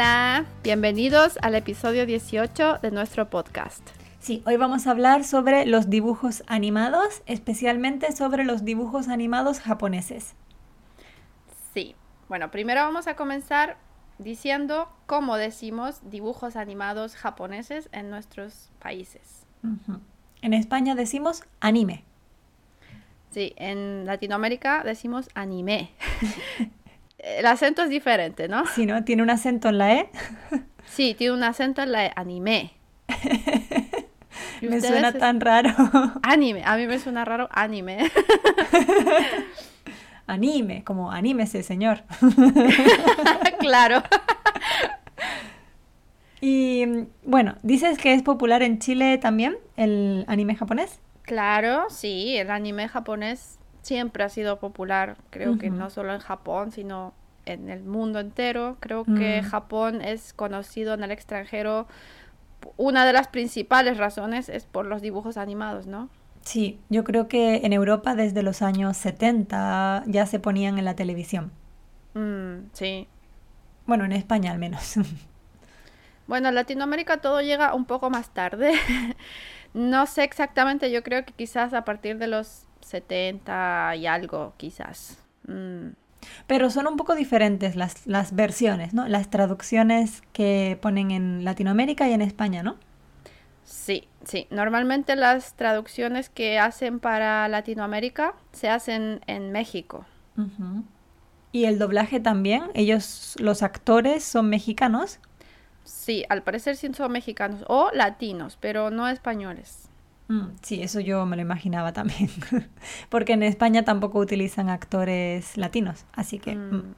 Hola. Bienvenidos al episodio 18 de nuestro podcast. Sí, hoy vamos a hablar sobre los dibujos animados, especialmente sobre los dibujos animados japoneses. Sí, bueno, primero vamos a comenzar diciendo cómo decimos dibujos animados japoneses en nuestros países. En España decimos anime. Sí, en Latinoamérica decimos anime. El acento es diferente, ¿no? Sí, ¿no? Tiene un acento en la E. Sí, tiene un acento en la E, anime. ¿Y Me suena tan raro. Anime, a mí me suena raro anime. Anime, como anímese, señor. claro. Y mm, bueno, dices que es popular en Chile también el anime japonés. Claro, sí, el anime japonés siempre ha sido popular, creo que no solo en Japón, sino en el mundo entero. Creo que Mm. Japón es conocido en el extranjero. Una de las principales razones es por los dibujos animados, ¿no? Sí, yo creo que en Europa desde los años 70 ya se ponían en la televisión. Mm, sí. Bueno, en España al menos. Bueno, en Latinoamérica todo llega un poco más tarde. no sé exactamente, yo creo que quizás a partir de los 70 y algo, quizás. Mm. Pero son un poco diferentes las, las versiones, ¿no? Las traducciones que ponen en Latinoamérica y en España, ¿no? Sí, sí. Normalmente las traducciones que hacen para Latinoamérica se hacen en México. Y el doblaje también, ellos, los actores son mexicanos. Sí, al parecer sí son mexicanos o latinos, pero no españoles. Mm, sí, eso yo me lo imaginaba también. Porque en España tampoco utilizan actores latinos, así que... Mm. mm.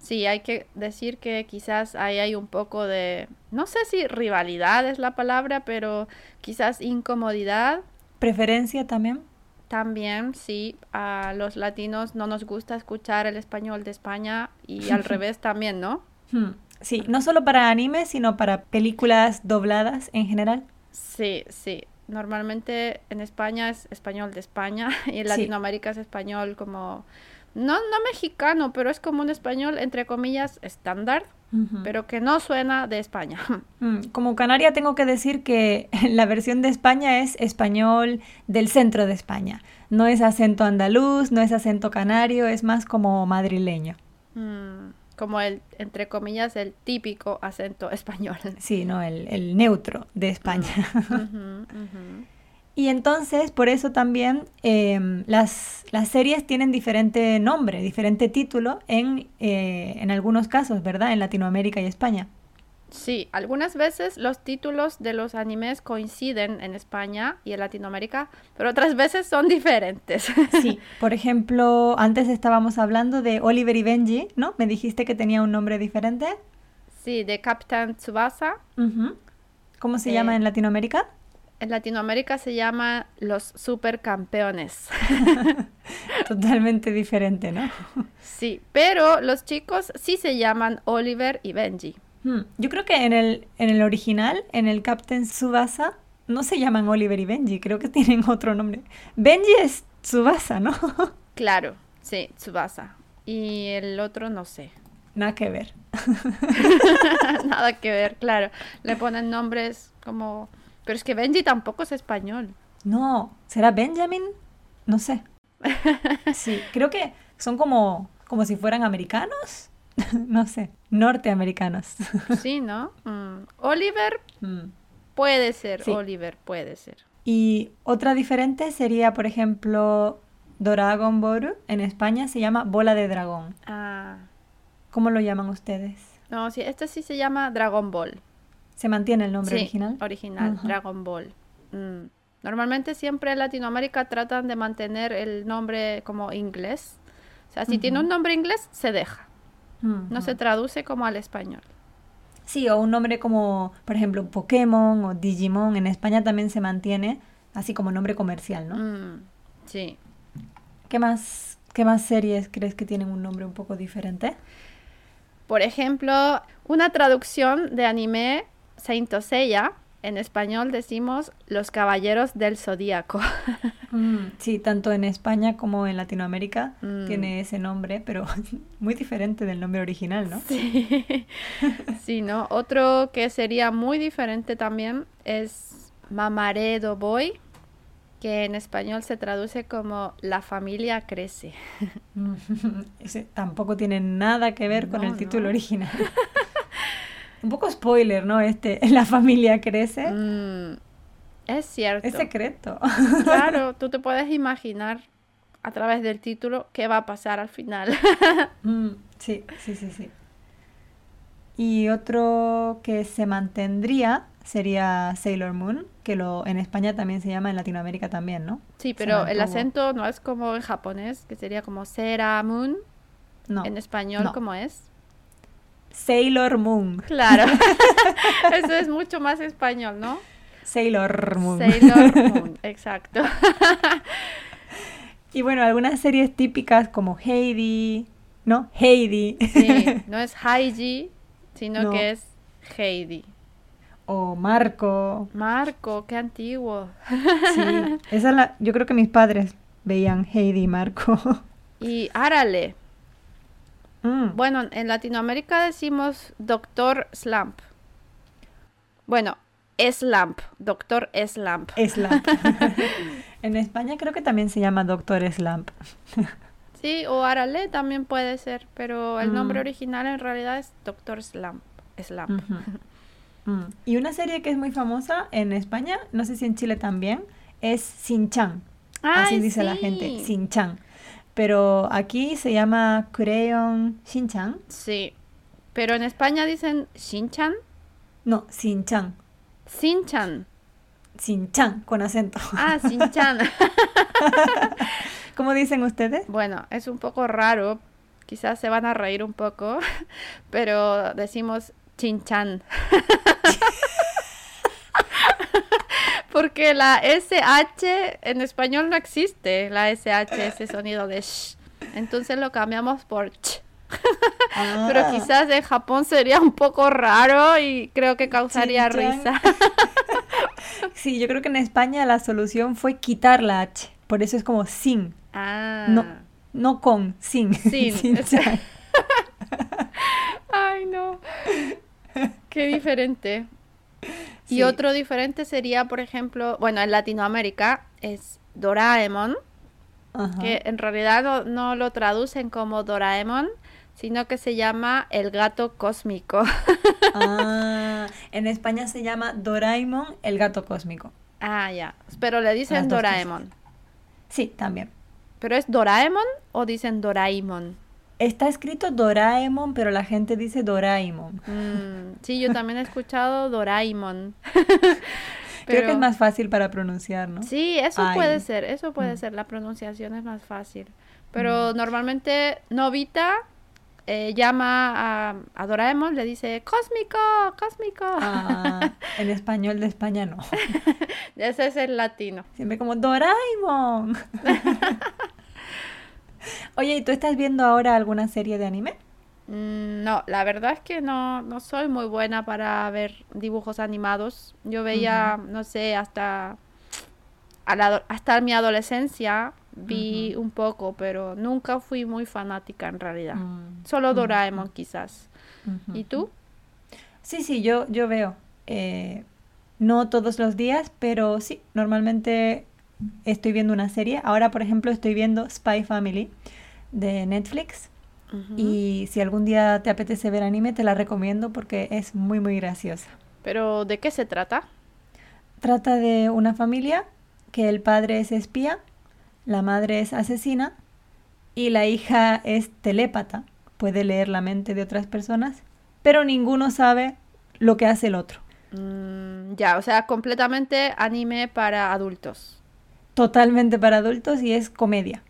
Sí, hay que decir que quizás ahí hay un poco de, no sé si rivalidad es la palabra, pero quizás incomodidad ¿Preferencia también? también, sí. A los latinos no nos gusta escuchar el español de España y al revés también, ¿no? Sí, no solo para anime, sino para películas dobladas en general. Sí, sí. Normalmente en España es español de España y en Sí. Latinoamérica es español como, no, no mexicano, pero es como un español entre comillas estándar, pero que no suena de España. Mm, Como canaria tengo que decir que la versión de España es español del centro de España. No es acento andaluz, no es acento canario, es más como madrileño. Mm, como el, entre comillas, el típico acento español. Sí, no, el, el neutro de España. Y entonces, por eso también em, las, las series tienen diferente nombre, diferente título en, eh, en algunos casos, ¿verdad? En Latinoamérica y España. Sí, algunas veces los títulos de los animes coinciden en España y en Latinoamérica, pero otras veces son diferentes. Sí, por ejemplo, antes estábamos hablando de Oliver y Benji, ¿no? Me dijiste que tenía un nombre diferente. Sí, de Captain Tsubasa. ¿Cómo se llama Eh, en Latinoamérica? En Latinoamérica se llama Los Supercampeones. Totalmente diferente, ¿no? Sí, pero los chicos sí se llaman Oliver y Benji. Hmm, Yo creo que en el, en el original, en el Captain Tsubasa, no se llaman Oliver y Benji, creo que tienen otro nombre. Benji es Tsubasa, ¿no? Claro, sí, Tsubasa. Y el otro no sé. Nada que ver. Nada que ver, claro. Le ponen nombres como... Pero es que Benji tampoco es español. No, ¿será Benjamin? No sé. Sí, creo que son como, como si fueran americanos. No sé, norteamericanos. Sí, ¿no? Mm. Oliver Mm. puede ser, Sí. Oliver puede ser. Y otra diferente sería, por ejemplo, Dragon Ball. En España se llama Bola de Dragón. Ah, ¿Cómo lo llaman ustedes? no, sí, este sí se llama Dragon Ball. ¿Se mantiene el nombre Sí, original? original. Dragon Ball. Mm. Normalmente siempre en Latinoamérica tratan de mantener el nombre como inglés. O sea, si tiene un nombre inglés, se deja. No Ujú. se traduce como al español. Sí, o un nombre como, por ejemplo, Pokémon o Digimon. En España también se mantiene así como nombre comercial, ¿no? Mm, sí. ¿Qué más, qué más series crees que tienen un nombre un poco diferente? Por ejemplo, una traducción de anime Saint Seiya en español decimos los caballeros del zodíaco. Mm, sí, tanto en España como en Latinoamérica Mm. tiene ese nombre, pero muy diferente del nombre original, ¿no? Sí. sí, ¿no? Otro que sería muy diferente también es Mamaredo Boy, que en español se traduce como la familia crece. Ese tampoco tiene nada que ver con el título no. original. Un poco spoiler, ¿no? Este, la familia crece. Mm, es cierto. Es secreto. Claro, tú te puedes imaginar a través del título qué va a pasar al final. Mm, sí, sí, sí, sí. Y otro que se mantendría sería Sailor Moon, que lo en España también se llama, en Latinoamérica también, ¿no? Sí, pero el acento no es como en japonés, que sería como Sera Moon. No, En español, no. ¿cómo es? Sailor Moon. Claro. Eso es mucho más español, ¿no? Sailor Moon. Sailor Moon, exacto. Y bueno, algunas series típicas como Heidi, ¿no? Heidi. Sí, no es Heidi, sino No. que es Heidi. o Marco. Marco, qué antiguo. Sí, esa es la, yo creo que mis padres veían Heidi y Marco. Y Árale. Mm, Bueno, en Latinoamérica decimos Doctor Slump. Bueno, Slump, Doctor Slump. Slump. en España creo que también se llama Doctor Slump. Sí, o Arale también puede ser, pero el nombre Mm. original en realidad es Doctor Slump. Slump. Mm. Y una serie que es muy famosa en España, no sé si en Chile también, es Sin-chan. Así Ay, dice la gente, Sin-chan. Pero aquí se llama Crayon Shin-chan. Sí, pero en España dicen Shinchan, No, Sin-chan. Sinchan. Sin-chan, con acento. Ah, Sinchan. ¿Cómo dicen ustedes? bueno, es un poco raro, quizás se van a reír un poco, pero decimos Chinchan. Porque la SH en español no existe, la SH, ese sonido de sh. Entonces lo cambiamos por ch. Pero Ah. quizás en Japón sería un poco raro y creo que causaría risa. Sí, yo creo que en España la solución fue quitar la H. Por eso es como sin. Ah. No, no con, sin. Sin, Sin-chan. Ay, no. Qué diferente. Y Sí. otro diferente sería, por ejemplo, bueno, en Latinoamérica es Doraemon, Ajá. que en realidad no, no lo traducen como Doraemon, sino que se llama el gato cósmico. Ah, en España se llama Doraemon, el gato cósmico. ah, ya. Pero le dicen Doraemon. Sí, también. ¿Pero es Doraemon o dicen Doraemon? Está escrito Doraemon, pero la gente dice Doraemon. Mm, sí, yo también he escuchado Doraemon. Creo que Pero- es más fácil para pronunciar, ¿no? Sí, eso Ay. puede ser, eso puede Mm. ser, la pronunciación es más fácil. Pero normalmente Novita eh, llama a, a Doraemon, le dice, Cósmico, Cósmico. Ah, en español de España no. Ese es el latino. Siempre como Doraemon. Oye, ¿y tú estás viendo ahora alguna serie de anime? Mm, no, la verdad es que no, no soy muy buena para ver dibujos animados. Yo veía, no sé, hasta, a la ado- hasta mi adolescencia vi un poco, pero nunca fui muy fanática en realidad. Mm, Solo Doraemon quizás. ¿Y tú? Sí, sí, yo, yo veo. Eh, no todos los días, pero sí, normalmente estoy viendo una serie. Ahora, por ejemplo, estoy viendo Spy Family de Netflix. Y si algún día te apetece ver anime, te la recomiendo porque es muy, muy graciosa. Pero ¿de qué se trata? Trata de una familia que el padre es espía, la madre es asesina y la hija es telépata, puede leer la mente de otras personas, pero ninguno sabe lo que hace el otro. Mm, ya, o sea, completamente anime para adultos. Totalmente para adultos y es comedia.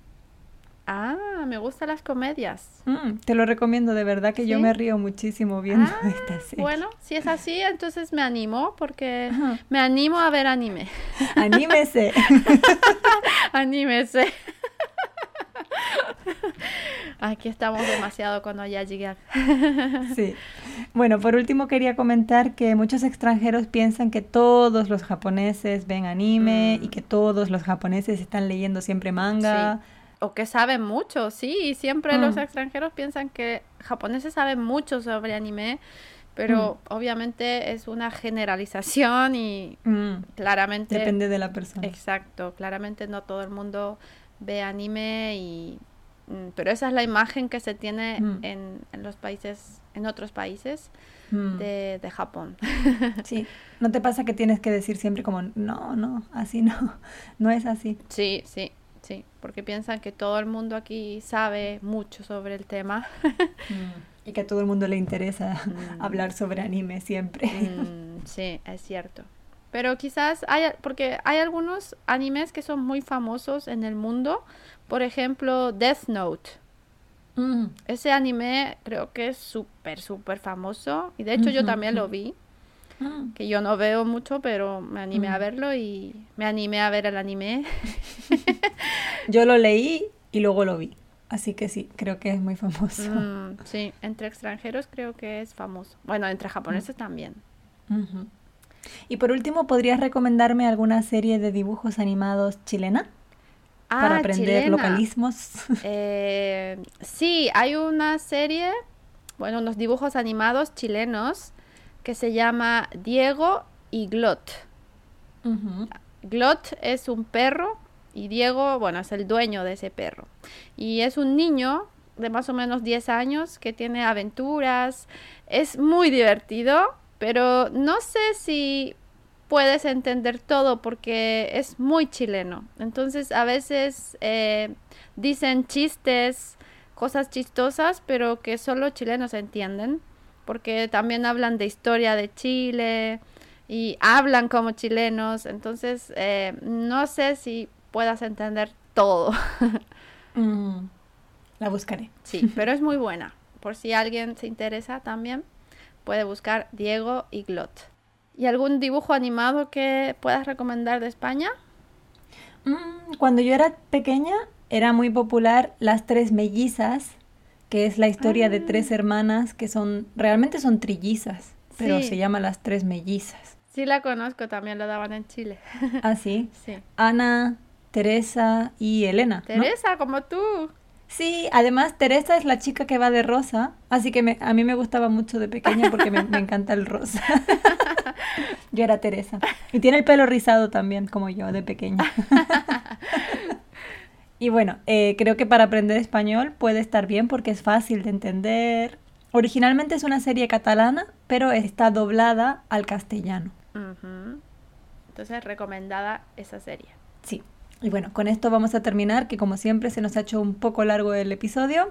Me gustan las comedias. Mm, te lo recomiendo, de verdad que yo ¿Sí? me río muchísimo viendo Ah, esta serie. Bueno, si es así, entonces me animo porque Ajá. me animo a ver anime. Anímese. Anímese. Aquí estamos demasiado cuando ya llegué. Sí. Bueno, por último quería comentar que muchos extranjeros piensan que todos los japoneses ven anime Mm. y que todos los japoneses están leyendo siempre manga. O que saben mucho, sí. Siempre los Mm. extranjeros piensan que japoneses saben mucho sobre anime, pero obviamente es una generalización y Mm, claramente... Depende de la persona. Exacto, claramente no todo el mundo ve anime y... mm, Pero esa es la imagen que se tiene Mm. en, en los países, en otros países Mm, de, de Japón. Sí. ¿No te pasa que tienes que decir siempre como, no, no, así no, no es así? Sí, sí, sí, porque piensan que todo el mundo aquí sabe mucho sobre el tema. Y que a todo el mundo le interesa Mm. hablar sobre anime siempre. Mm, sí, es cierto. Pero quizás hay, porque hay algunos animes que son muy famosos en el mundo. Por ejemplo, Death Note. Mm, Ese anime creo que es súper, súper famoso. Y de hecho yo también lo vi. Mm. Que yo no veo mucho, pero me animé a verlo y me animé a ver el anime. Yo lo leí y luego lo vi. Así que sí, creo que es muy famoso. Mm, sí, entre extranjeros creo que es famoso. Bueno, entre japoneses Mm. también. Y por último, ¿podrías recomendarme alguna serie de dibujos animados chilena para Ah, aprender chilena. localismos? Eh, sí, hay una serie, bueno, unos dibujos animados chilenos que se llama Diego y Glot. Glot es un perro y Diego, bueno, es el dueño de ese perro. Y es un niño de más o menos 10 años que tiene aventuras. Es muy divertido, pero no sé si puedes entender todo porque es muy chileno. Entonces a veces eh, dicen chistes, cosas chistosas, pero que solo chilenos entienden. Porque también hablan de historia de Chile y hablan como chilenos. Entonces eh, no sé si puedas entender todo. Mm, La buscaré. Sí, pero es muy buena. Por si alguien se interesa también, puede buscar Diego y Glot. ¿Y algún dibujo animado que puedas recomendar de España? Mm, Cuando yo era pequeña era muy popular Las Tres Mellizas, que es la historia de tres hermanas que son, realmente son trillizas, pero Sí. se llama Las Tres Mellizas. Sí la conozco, también lo daban en Chile. Así. Sí. Ana, Teresa y Elena. ¿no? Teresa, como tú. Sí, además Teresa es la chica que va de rosa, así que me- a mí me gustaba mucho de pequeña porque me, me encanta el rosa. yo era Teresa. Y tiene el pelo rizado también, como yo, de pequeña. Y bueno, eh, creo que para aprender español puede estar bien porque es fácil de entender. Originalmente es una serie catalana, pero está doblada al castellano. Entonces, recomendada esa serie. Sí. Y bueno, con esto vamos a terminar, que como siempre se nos ha hecho un poco largo el episodio.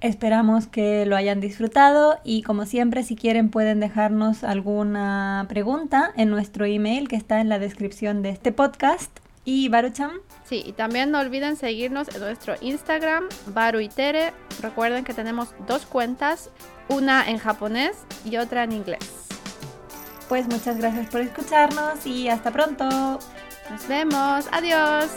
Esperamos que lo hayan disfrutado y como siempre si quieren pueden dejarnos alguna pregunta en nuestro email que está en la descripción de este podcast. Y Barucham, Sí, y también no olviden seguirnos en nuestro Instagram, Baru y Tere. Recuerden que tenemos dos cuentas, una en japonés y otra en inglés. pues muchas gracias por escucharnos y hasta pronto. Nos vemos, adiós.